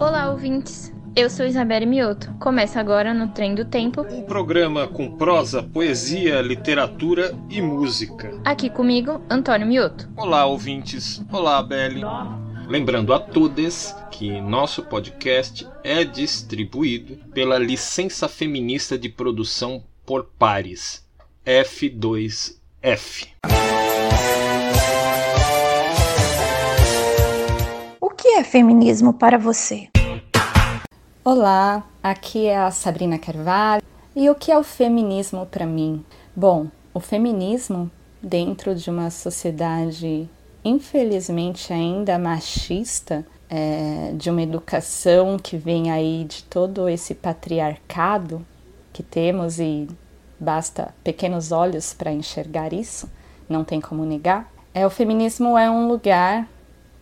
Olá, ouvintes. Eu sou Isabelle Mioto. Começa agora no Trem do Tempo. Um programa com prosa, poesia, literatura e música. Aqui comigo, Antônio Mioto. Olá, ouvintes. Olá, Belle. Lembrando a todos que nosso podcast é distribuído pela Licença Feminista de Produção por Pares, F2F. É feminismo para você? Olá, aqui é a Sabrina Carvalho. E o que é o feminismo para mim? Bom, o feminismo dentro de uma sociedade infelizmente ainda machista, é, de uma educação que vem aí de todo esse patriarcado que temos e basta pequenos olhos para enxergar isso, não tem como negar. É, o feminismo é um lugar,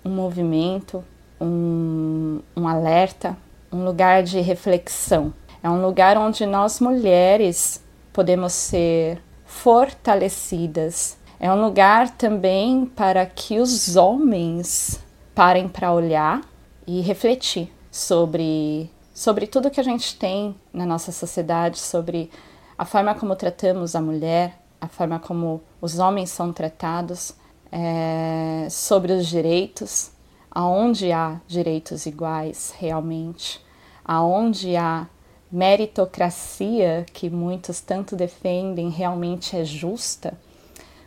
um movimento, um, um alerta, um lugar de reflexão. É um lugar onde nós mulheres podemos ser fortalecidas é um lugar também para que os homens parem para olhar e refletir sobre, sobre tudo que a gente tem na nossa sociedade, sobre a forma como tratamos a mulher, a forma como os homens são tratados, é, sobre os direitos, aonde há direitos iguais realmente, aonde há meritocracia que muitos tanto defendem realmente é justa?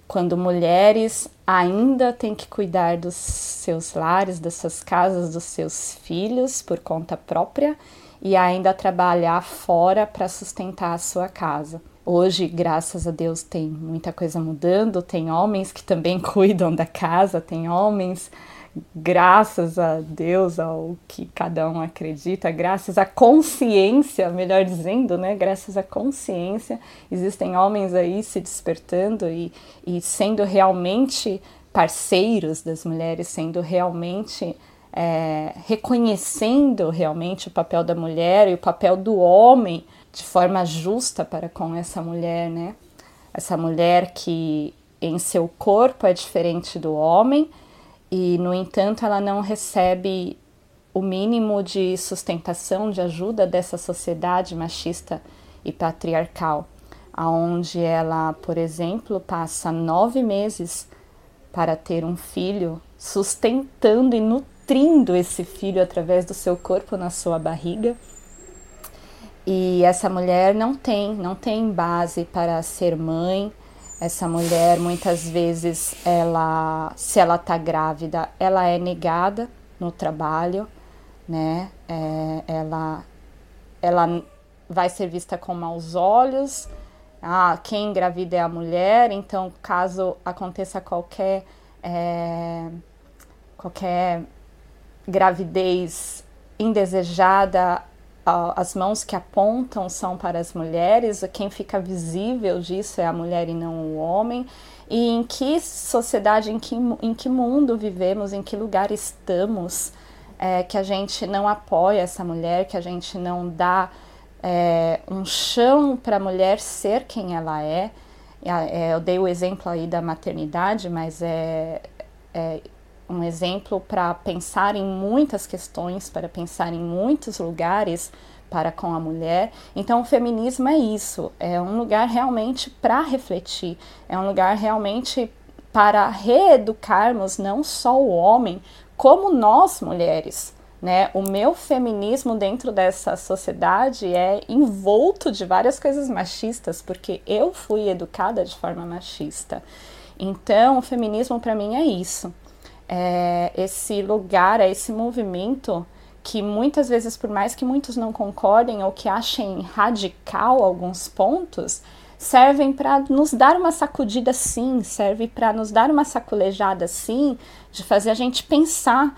Quando mulheres ainda têm que cuidar dos seus lares, das suas casas, dos seus filhos por conta própria e ainda trabalhar fora para sustentar a sua casa. Hoje, graças a Deus, tem muita coisa mudando, tem homens que também cuidam da casa, tem homens graças a Deus, ao que cada um acredita, graças à consciência, melhor dizendo, né? Graças à consciência, existem homens aí se despertando e, e sendo realmente parceiros das mulheres, sendo realmente é, reconhecendo realmente o papel da mulher e o papel do homem de forma justa para com essa mulher, né? Essa mulher que em seu corpo é diferente do homem e, no entanto, ela não recebe o mínimo de sustentação, de ajuda dessa sociedade machista e patriarcal, aonde ela, por exemplo, passa nove meses para ter um filho, sustentando e nutrindo esse filho através do seu corpo na sua barriga. E essa mulher não tem, não tem base para ser mãe, essa mulher muitas vezes ela se ela está grávida ela é negada no trabalho né? É, ela ela vai ser vista com maus olhos. Ah, quem engravida é a mulher então caso aconteça qualquer é, qualquer gravidez indesejada as mãos que apontam são para as mulheres, quem fica visível disso é a mulher e não o homem. E em que sociedade, em que, em que mundo vivemos, em que lugar estamos, é, que a gente não apoia essa mulher, que a gente não dá é, um chão para a mulher ser quem ela é. é. Eu dei o exemplo aí da maternidade, mas é, é um exemplo para pensar em muitas questões, para pensar em muitos lugares para com a mulher. Então, o feminismo é isso, é um lugar realmente para refletir, é um lugar realmente para reeducarmos não só o homem, como nós mulheres. Né? O meu feminismo dentro dessa sociedade é envolto de várias coisas machistas, porque eu fui educada de forma machista. Então, o feminismo para mim é isso é, esse lugar, é esse movimento que muitas vezes, por mais que muitos não concordem ou que achem radical alguns pontos, servem para nos dar uma sacudida sim, serve para nos dar uma sacolejada sim, de fazer a gente pensar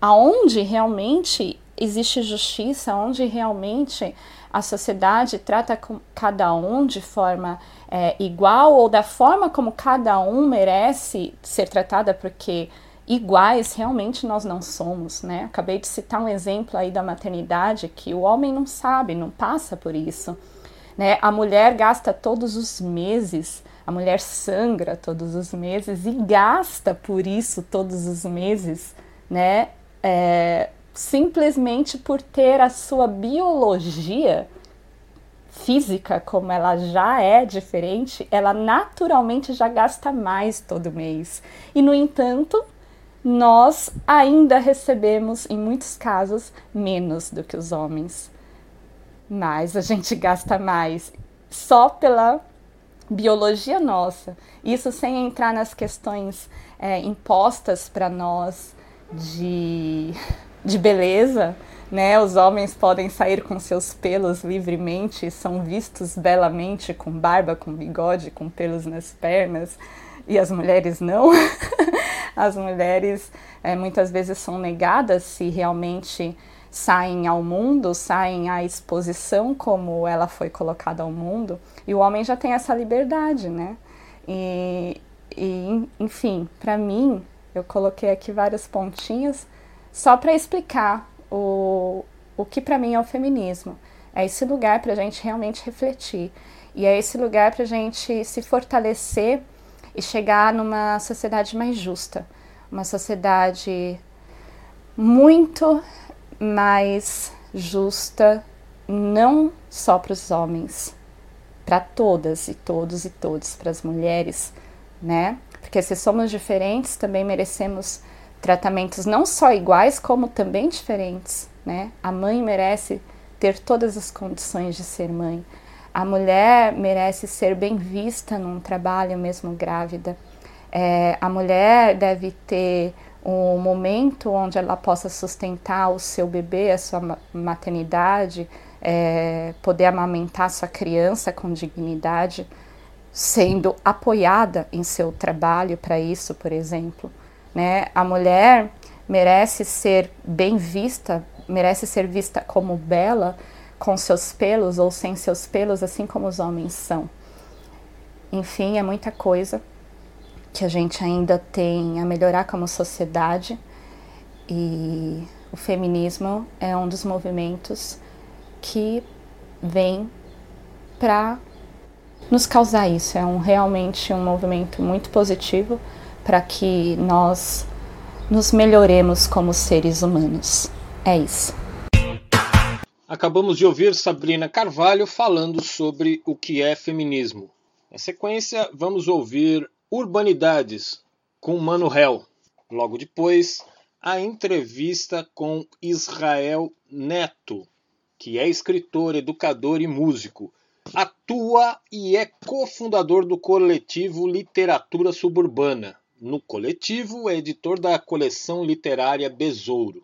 aonde realmente existe justiça, onde realmente a sociedade trata cada um de forma é, igual ou da forma como cada um merece ser tratada, porque iguais realmente nós não somos, né? Acabei de citar um exemplo aí da maternidade que o homem não sabe, não passa por isso, né? A mulher gasta todos os meses A mulher sangra todos os meses e gasta por isso todos os meses, né? É, simplesmente por ter a sua biologia física, como ela já é diferente, ela naturalmente já gasta mais todo mês. E, no entanto, nós ainda recebemos, em muitos casos, menos do que os homens. Mas a gente gasta mais só pela biologia nossa. Isso sem entrar nas questões é, impostas para nós de, de beleza, né? Os homens podem sair com seus pelos livremente, são vistos belamente com barba, com bigode, com pelos nas pernas, e as mulheres não. as mulheres é, muitas vezes são negadas se realmente saem ao mundo, saem à exposição como ela foi colocada ao mundo, e o homem já tem essa liberdade, né? E, e enfim, para mim, eu coloquei aqui vários pontinhos só para explicar o, o que para mim é o feminismo. É esse lugar para a gente realmente refletir. E é esse lugar para a gente se fortalecer e chegar numa sociedade mais justa. Uma sociedade muito mais justa, não só para os homens, para todas e todos e todos, para as mulheres, né? Porque se somos diferentes, também merecemos tratamentos não só iguais, como também diferentes. Né? A mãe merece ter todas as condições de ser mãe. A mulher merece ser bem vista num trabalho, mesmo grávida. É, a mulher deve ter um momento onde ela possa sustentar o seu bebê, a sua maternidade, é, poder amamentar sua criança com dignidade, sendo apoiada em seu trabalho para isso, por exemplo. Né? A mulher merece ser bem vista, merece ser vista como bela, com seus pelos ou sem seus pelos, assim como os homens são. Enfim, é muita coisa que a gente ainda tem a melhorar como sociedade e o feminismo é um dos movimentos que vem para nos causar isso. É um, realmente um movimento muito positivo para que nós nos melhoremos como seres humanos. É isso. Acabamos de ouvir Sabrina Carvalho falando sobre o que é feminismo. Na sequência, vamos ouvir Urbanidades com Mano Hell. Logo depois, a entrevista com Israel Neto, que é escritor, educador e músico. Atua e é cofundador do coletivo Literatura Suburbana, no coletivo, é editor da coleção literária Besouro.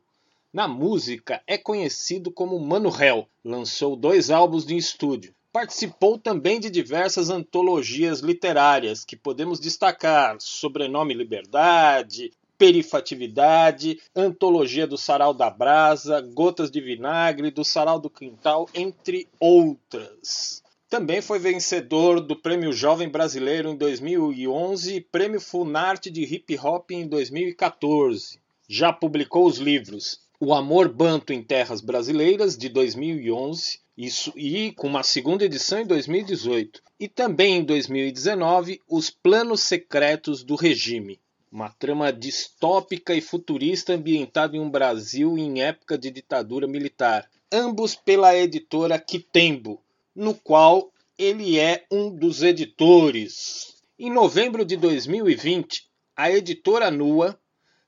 Na música, é conhecido como Mano Hell. Lançou dois álbuns de estúdio. Participou também de diversas antologias literárias, que podemos destacar Sobrenome Liberdade, Perifatividade, Antologia do Sarau da Brasa, Gotas de Vinagre, do Sarau do Quintal, entre outras. Também foi vencedor do Prêmio Jovem Brasileiro em 2011 e Prêmio Funarte de Hip Hop em 2014. Já publicou os livros O Amor Banto em Terras Brasileiras, de 2011, isso, e com uma segunda edição em 2018. E também em 2019, Os Planos Secretos do Regime, uma trama distópica e futurista ambientada em um Brasil em época de ditadura militar. Ambos pela editora Quitembo, no qual ele é um dos editores. Em novembro de 2020, a editora Nua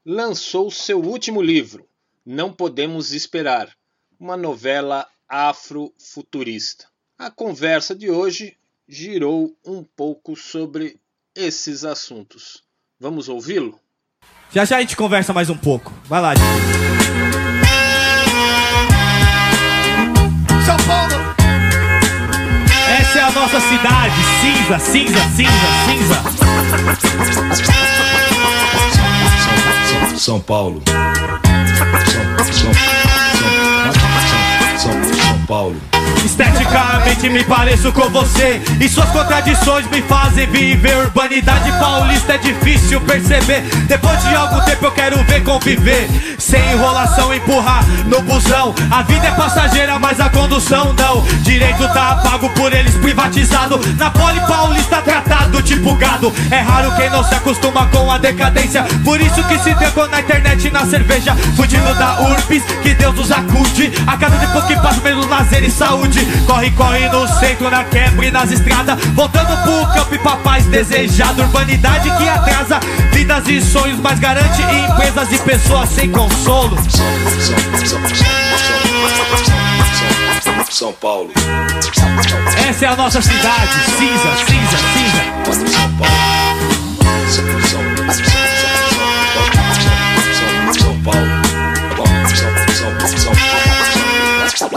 lançou seu último livro, Não Podemos Esperar, uma novela afrofuturista. A conversa de hoje girou um pouco sobre esses assuntos. Vamos ouvi-lo? Já já a gente conversa mais um pouco. Vai lá, gente. São Paulo! Essa é a nossa cidade, cinza, cinza, cinza, cinza. São Paulo. São, São, São Paulo. Esteticamente me pareço com você E suas contradições me fazem viver. Urbanidade paulista é difícil perceber. Depois de algum tempo eu quero ver conviver. Sem enrolação, empurrar no busão. A vida é passageira, mas a condução não. Direito tá pago por eles privatizado. Na poli paulista tratado tipo gado É raro quem não se acostuma com a decadência. Por isso que se trancou na internet e na cerveja. Fugindo da URPS, que Deus nos acude. A cada depois que passa menos lazer e saúde. Corre, corre no centro, na quebra e nas estradas. Voltando pro campo e papais desejado. Urbanidade que atrasa vidas e sonhos Mas garante empresas e pessoas sem consolo. São Paulo. Essa é a nossa cidade, cinza, cinza, cinza. São Paulo. São, São, São, São, São Paulo.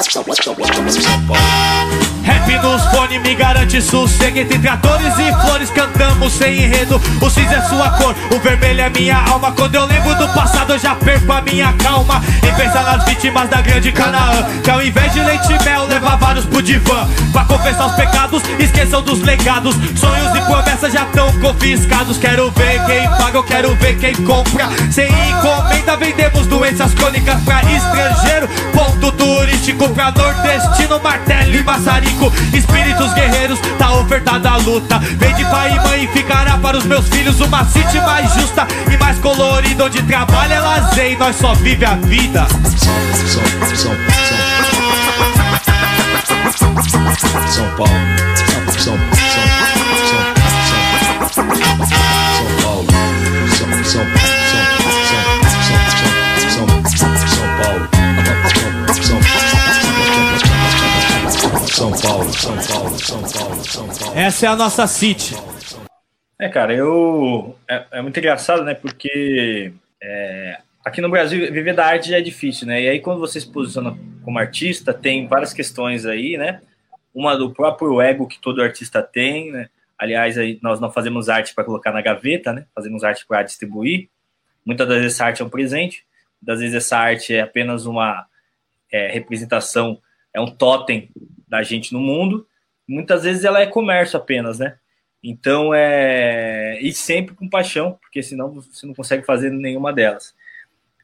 São, São, São Paulo. Rap nos fone me garante sossego Entre tratores e flores. Cantamos sem enredo O cinza é sua cor, o vermelho é minha alma. Quando eu lembro do passado eu já perco a minha calma. Em pensar nas vítimas da grande Canaã Que ao invés de leite e mel leva vários pro divã. Pra confessar os pecados, esqueçam dos legados. Sonhos e promessas já tão confiscados. Quero ver quem paga, eu quero ver quem compra. Sem encomenda vendemos doenças crônicas pra estrangeiro. Ponto turístico pra nordestino, martelo e maçarico Espíritos guerreiros, tá ofertada a luta Vem de pai e mãe, ficará para os meus filhos Uma city mais justa e mais colorida Onde trabalho é lazer e nós só vive a vida São, São, São, São Paulo. São, São, São, São, Paulo. São, São, São, São, São, Paulo, São Paulo, São Paulo, São Paulo. Essa é a nossa city É, cara, eu. É, é muito engraçado, né? Porque é, aqui no Brasil viver da arte já é difícil, né? E aí quando você se posiciona como artista, tem várias questões aí, né? Uma do próprio ego que todo artista tem, né? Aliás, aí nós não fazemos arte para colocar na gaveta, né? Fazemos arte para distribuir. Muitas das vezes essa arte é um presente, muitas vezes essa arte é apenas uma é, representação, é um totem da gente no mundo. Muitas vezes ela é comércio apenas, né? Então é. E sempre com paixão, porque senão você não consegue fazer nenhuma delas.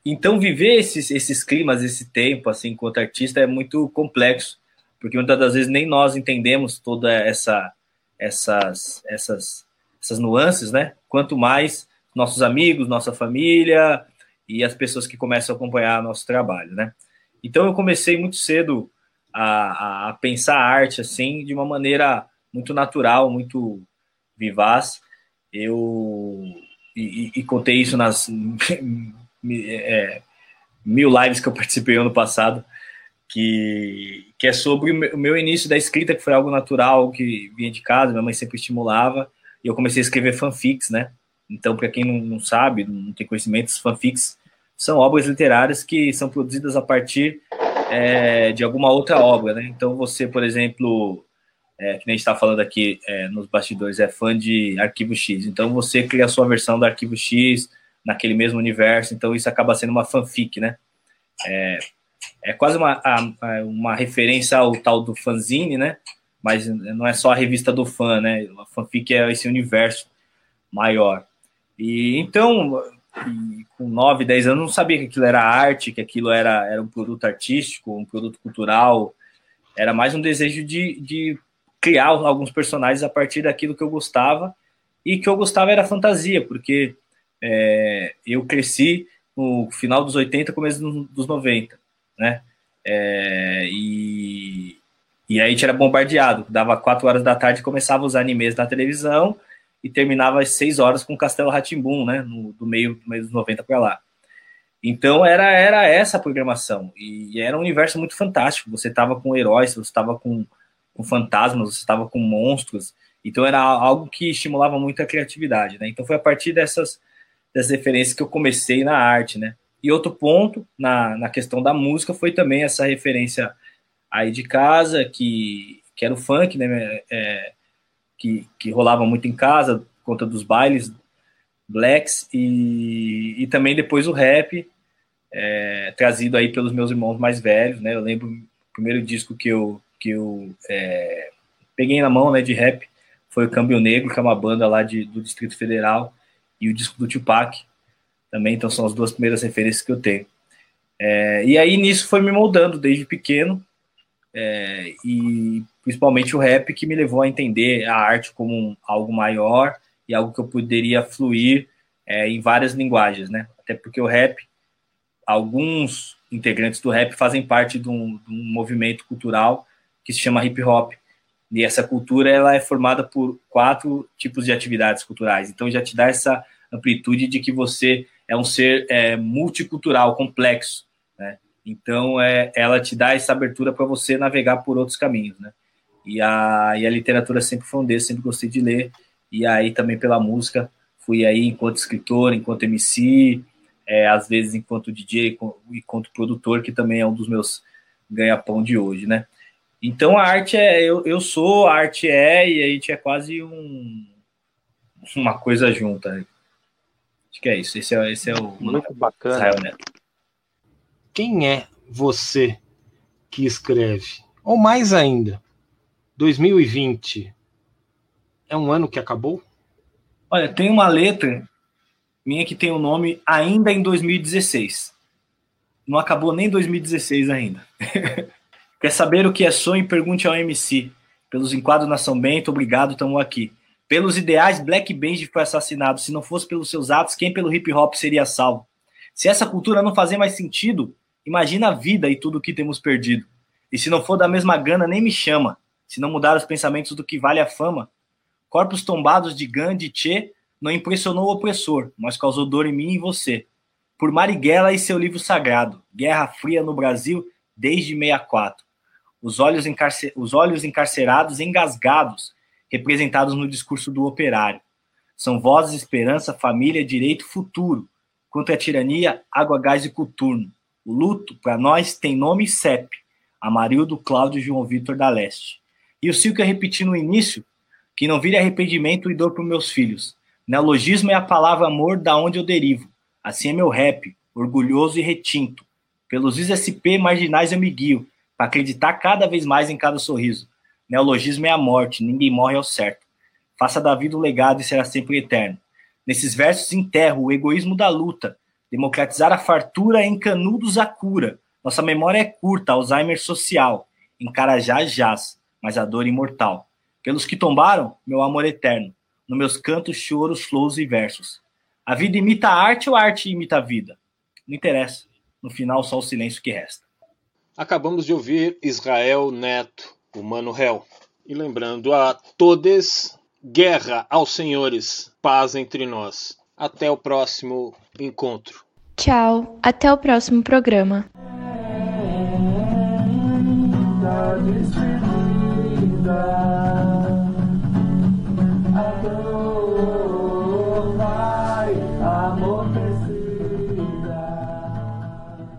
Então, viver esses, esses climas, esse tempo, assim, enquanto artista, é muito complexo, porque muitas das vezes nem nós entendemos toda essa, essas, essas, essas nuances, né? Quanto mais nossos amigos, nossa família e as pessoas que começam a acompanhar nosso trabalho, né? Então, eu comecei muito cedo a, a pensar a arte, assim, de uma maneira muito natural, muito vivaz. Eu e, e, contei isso nas é, mil lives que eu participei ano passado, que, que é sobre o meu início da escrita, que foi algo natural, que vinha de casa, minha mãe sempre estimulava, e eu comecei a escrever fanfics, né? Então, para quem não, não sabe, não tem conhecimentos, fanfics são obras literárias que são produzidas a partir é, de alguma outra obra, né? Então, você, por exemplo, é, que nem está falando aqui é, nos bastidores, é fã de Arquivo X. Então você cria a sua versão do Arquivo X naquele mesmo universo, então isso acaba sendo uma fanfic, né? É, é quase uma, a, uma referência ao tal do fanzine, né? Mas não é só a revista do fã, né? A fanfic é esse universo maior. E então, e com 9, 10 anos, não sabia que aquilo era arte, que aquilo era, era um produto artístico, um produto cultural. Era mais um desejo de, de criar alguns personagens a partir daquilo que eu gostava. E que eu gostava era fantasia, porque é, eu cresci no final dos 80, começo dos 90, né? É, e, e aí a gente era bombardeado. Dava 4 horas da tarde, começava os animes na televisão e terminava às 6 horas com Castelo Ratimbum, né? No, do, meio, do meio dos 90 para lá. Então era, era essa a programação. E era um universo muito fantástico. Você estava com heróis, você estava com, com fantasmas, você estava com monstros. Então era algo que estimulava muito a criatividade, né? Então foi a partir dessas das referências que eu comecei na arte, né? E outro ponto na, na questão da música foi também essa referência aí de casa, que, que era o funk, né? É, que, que rolava muito em casa, por conta dos bailes blacks, e, e também depois o rap, é, trazido aí pelos meus irmãos mais velhos, né? Eu lembro o primeiro disco que eu, que eu é, peguei na mão né, de rap foi o Câmbio Negro, que é uma banda lá de, do Distrito Federal, e o disco do Tupac também, então são as duas primeiras referências que eu tenho. É, e aí nisso foi me moldando desde pequeno, é, e principalmente o rap que me levou a entender a arte como um, algo maior e algo que eu poderia fluir é, em várias linguagens, né? Até porque o rap, alguns integrantes do rap fazem parte de um, de um movimento cultural que se chama hip hop, e essa cultura ela é formada por quatro tipos de atividades culturais. Então já te dá essa amplitude de que você é um ser é, multicultural, complexo. Então é, ela te dá essa abertura para você navegar por outros caminhos. Né? E, a, e a literatura sempre foi um desses, sempre gostei de ler. E aí também pela música, fui aí enquanto escritor, enquanto MC, é, às vezes enquanto DJ, enquanto produtor, que também é um dos meus ganha-pão de hoje, né? Então a arte é, eu, eu sou, a arte é, e a gente é quase um, uma coisa junta. Acho que é isso. Esse é, esse é o. Muito bacana. Quem é você que escreve? Ou mais ainda, 2020 é um ano que acabou? Olha, tem uma letra minha que tem o nome Ainda em 2016. Não acabou nem 2016 ainda. Quer saber o que é sonho? Pergunte ao MC. Pelos enquadros na São Bento, obrigado, estamos aqui. Pelos ideais, Black Benji foi assassinado. Se não fosse pelos seus atos, quem pelo hip hop seria salvo? Se essa cultura não fazer mais sentido, imagina a vida e tudo o que temos perdido. E se não for da mesma gana, nem me chama. Se não mudar os pensamentos do que vale a fama. Corpos tombados de Gandhi e Che não impressionou o opressor, mas causou dor em mim e você. Por Marighella e seu livro sagrado, Guerra Fria no Brasil desde 64 os olhos, encarcer, os olhos encarcerados engasgados, representados no discurso do operário. São vozes, esperança, família, direito, futuro. Contra a tirania, água, gás e coturno. O luto, para nós, tem nome e CEP. Amarildo, Cláudio João Vitor da Leste. E o Silvio repetir no início, que não vire arrependimento e dor para meus filhos. Neologismo é a palavra amor da onde eu derivo. Assim é meu rap, orgulhoso e retinto. Pelos ISP marginais eu me guio, para acreditar cada vez mais em cada sorriso. Neologismo é a morte, ninguém morre ao certo. Faça da vida o legado e será sempre eterno. Nesses versos enterro o egoísmo da luta, democratizar a fartura em canudos a cura. Nossa memória é curta, Alzheimer social. Encarajá jaz, mas a dor imortal. Pelos que tombaram, meu amor eterno. No meus cantos, choros, flows e versos. A vida imita a arte ou a arte imita a vida? Não interessa. No final, só o silêncio que resta. Acabamos de ouvir Israel Neto, o Mano Réu. E lembrando a todos, guerra aos senhores, paz entre nós. Até o próximo encontro. Tchau, até o próximo programa. distribuída.